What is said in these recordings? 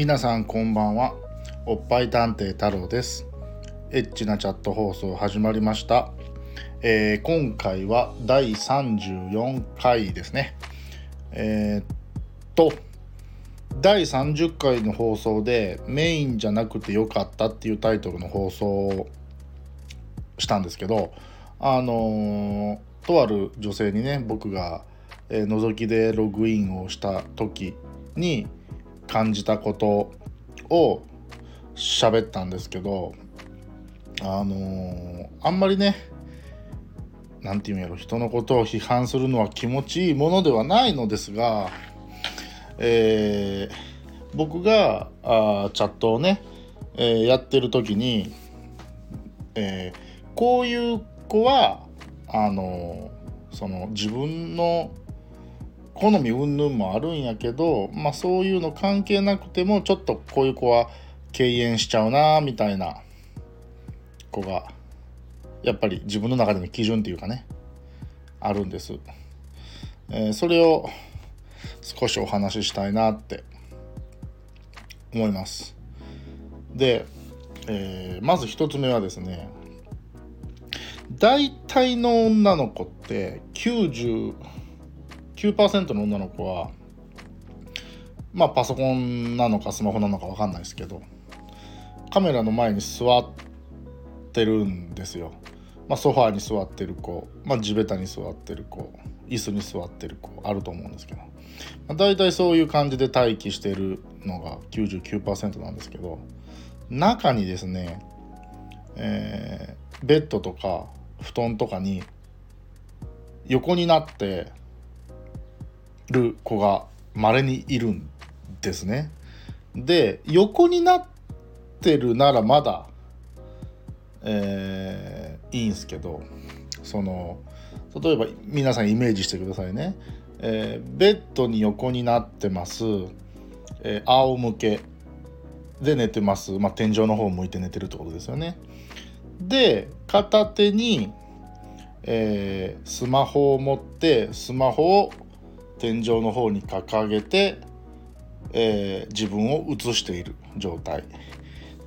皆さんこんばんは。おっぱい探偵太郎です。エッチなチャット放送始まりました、えー今回は第34回ですね。えーっと第30回の放送でメインじゃなくてよかったっていうタイトルの放送をしたんですけどあのーとある女性にね僕が、えー覗きでログインをした時に感じたことを喋ったんですけどあのーあんまりねなんていうんやろ人のことを批判するのは気持ちいいものではないのですが、えー僕があチャットをね、えーやってる時に、えこういう子はあのその自分の好み云々もあるんやけど、まあ、そういうの関係なくてもちょっとこういう子は敬遠しちゃうなみたいな。子がやっぱり自分の中での基準っていうかね。あるんです、えーそれを少しお話ししたいなって思います。で、えーまず一つ目はですね大体の女の子って9 9%の女の子はまあパソコンなのかスマホなのか分かんないですけどカメラの前に座ってるんですよ。まあ、ソファーに座ってる子、まあ、地べたに座ってる子椅子に座ってる子あると思うんですけど、まあ、大体そういう感じで待機してるのが99%なんですけど中にですね、えーベッドとか布団とかに横になってる子が稀にいるんですね。で横になってるならまだ、えーいいんすけどその例えば皆さんイメージしてくださいね、えーベッドに横になってます、えー仰向けで寝てます、まあ、天井の方を向いて寝てるってことですよね。で片手に、えースマホを持ってスマホを天井の方に掲げて、えー自分を映している状態っ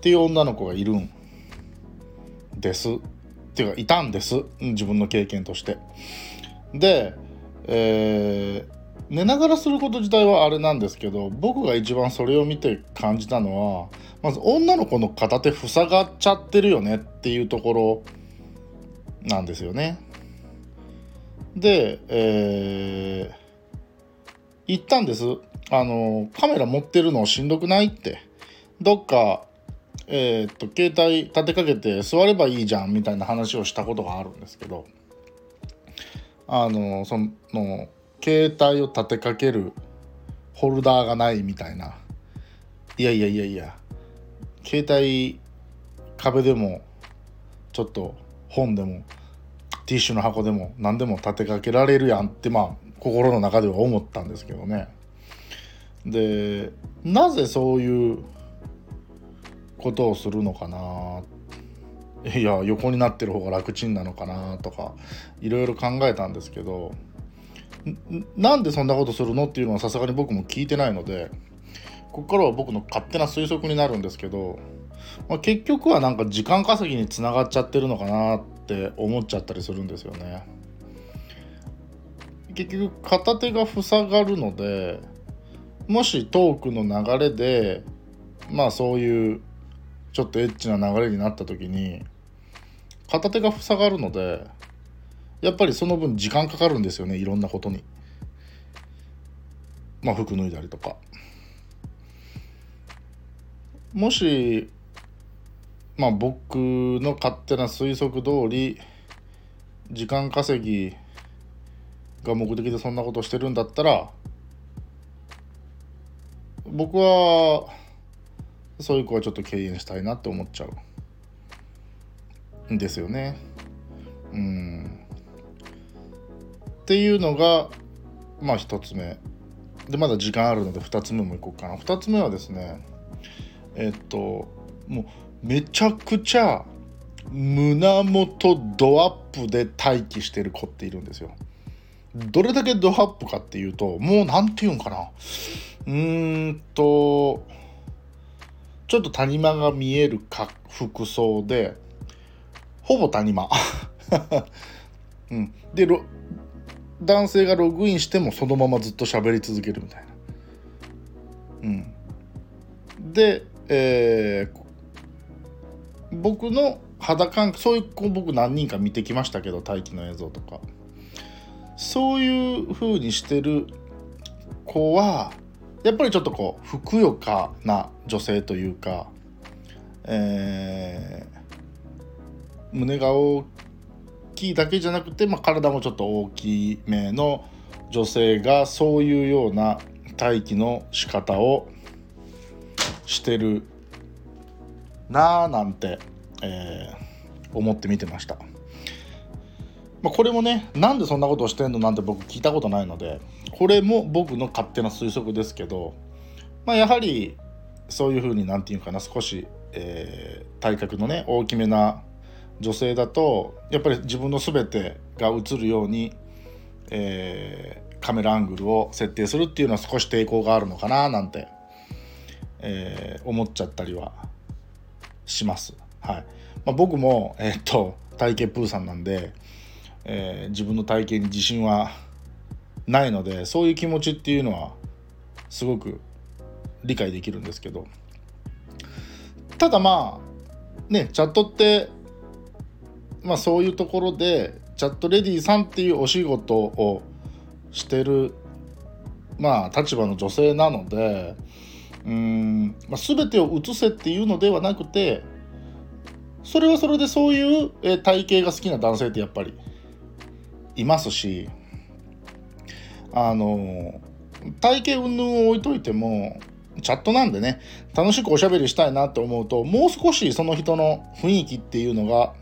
ていう女の子がいるんですっていうかいたんです自分の経験として。で、えー寝ながらすること自体はあれなんですけど僕が一番それを見て感じたのはまず女の子の片手塞がっちゃってるよねっていうところなんですよね。で、えー言ったんです。あのカメラ持ってるのしんどくないって。どっかえーっと携帯立てかけて座ればいいじゃんみたいな話をしたことがあるんですけど。あのその携帯を立てかけるホルダーがないみたいな。いやいやいやいや。携帯壁でもちょっと本でもティッシュの箱でも何でも立てかけられるやんってまあ心の中では思ったんですけどね。でなぜそういうことをするのかな。いや横になってる方が楽ちんなのかなとかいろいろ考えたんですけどなんでそんなことするのっていうのはさすがに僕も聞いてないのでここからは僕の勝手な推測になるんですけど、まあ、結局はなんか時間稼ぎにつながっちゃってるのかなってって思っちゃったりするんですよね。結局片手が塞がるのでもしトークの流れでまあそういうちょっとエッチな流れになった時に片手が塞がるのでやっぱりその分時間かかるんですよねいろんなことに。まあ服脱いだりとか。もしまあ僕の勝手な推測通り時間稼ぎが目的でそんなことしてるんだったら僕はそういう子はちょっと敬遠したいなって思っちゃうんですよね。うん。っていうのがまあ一つ目。でまだ時間あるので2つ目もいこうかな。2つ目はですねえっともうめちゃくちゃ胸元ドアップで待機してる子っているんですよ。どれだけドアップかっていうともうなんて言うんかなうーんとちょっと谷間が見えるか服装でほぼ谷間、うん、で男性がログインしてもそのままずっと喋り続けるみたいな。うん、で、えー、僕の肌感覚そういう子僕何人か見てきましたけど大気の映像とか。そういう風にしてる子はやっぱりちょっとこうふくよかな女性というか、えー、胸が大きいだけじゃなくて、まあ、体もちょっと大きめの女性がそういうような待機の仕方をしてるなあなんて、えー、思って見てました。まあ、これもねなんでそんなことをしてんのなんて僕聞いたことないのでこれも僕の勝手な推測ですけど、まあ、やはりそういうふうに何て言うかな少し、えー、体格のね大きめな女性だとやっぱり自分の全てが映るように、えー、カメラアングルを設定するっていうのは少し抵抗があるのかななんて、えー、思っちゃったりはします。はいまあ、僕も、え、っと体型プーさんなんでえー、自分の体型に自信はないのでそういう気持ちっていうのはすごく理解できるんですけどただまあねチャットってまあそういうところでチャットレディさんっていうお仕事をしてるまあ立場の女性なのでうん、まあ、全てを移せっていうのではなくてそれはそれでそういう体型が好きな男性ってやっぱりいますしあの体型云々を置いといてもチャットなんでね楽しくおしゃべりしたいなって思うともう少しその人の雰囲気っていうのが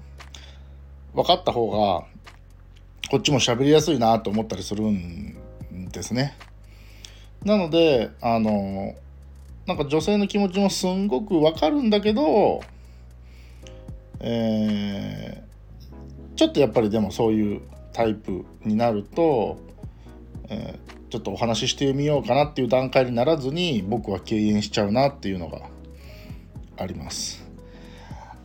分かった方がこっちも喋りやすいなと思ったりするんですね。なのであのなんか女性の気持ちもすんごくわかるんだけど、えー、ちょっとやっぱりでもそういうタイプになると、えー、ちょっとお話ししてみようかなっていう段階にならずに僕は敬遠しちゃうなっていうのがあります。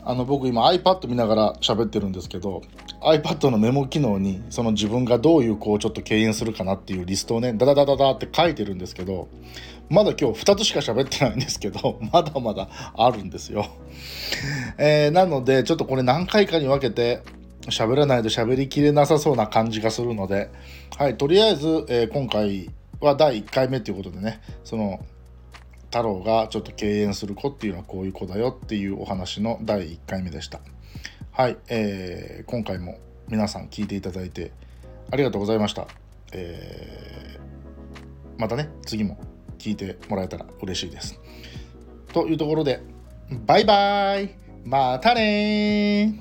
あの僕今 iPad 見ながら喋ってるんですけど iPad のメモ機能にその自分がどういう子をちょっと敬遠するかなっていうリストをねダダダダダって書いてるんですけどまだ今日2つしか喋ってないんですけど まだまだあるんですよ。えー、なのでちょっとこれ何回かに分けて喋らないと喋りきれなさそうな感じがするので、はい、とりあえず、えー、今回は第1回目ということでね、その、太郎がちょっと敬遠する子っていうのはこういう子だよっていうお話の第1回目でした。はい、えー、今回も皆さん聞いていただいてありがとうございました。えー、またね、次も聞いてもらえたら嬉しいです。というところで、バイバイまたね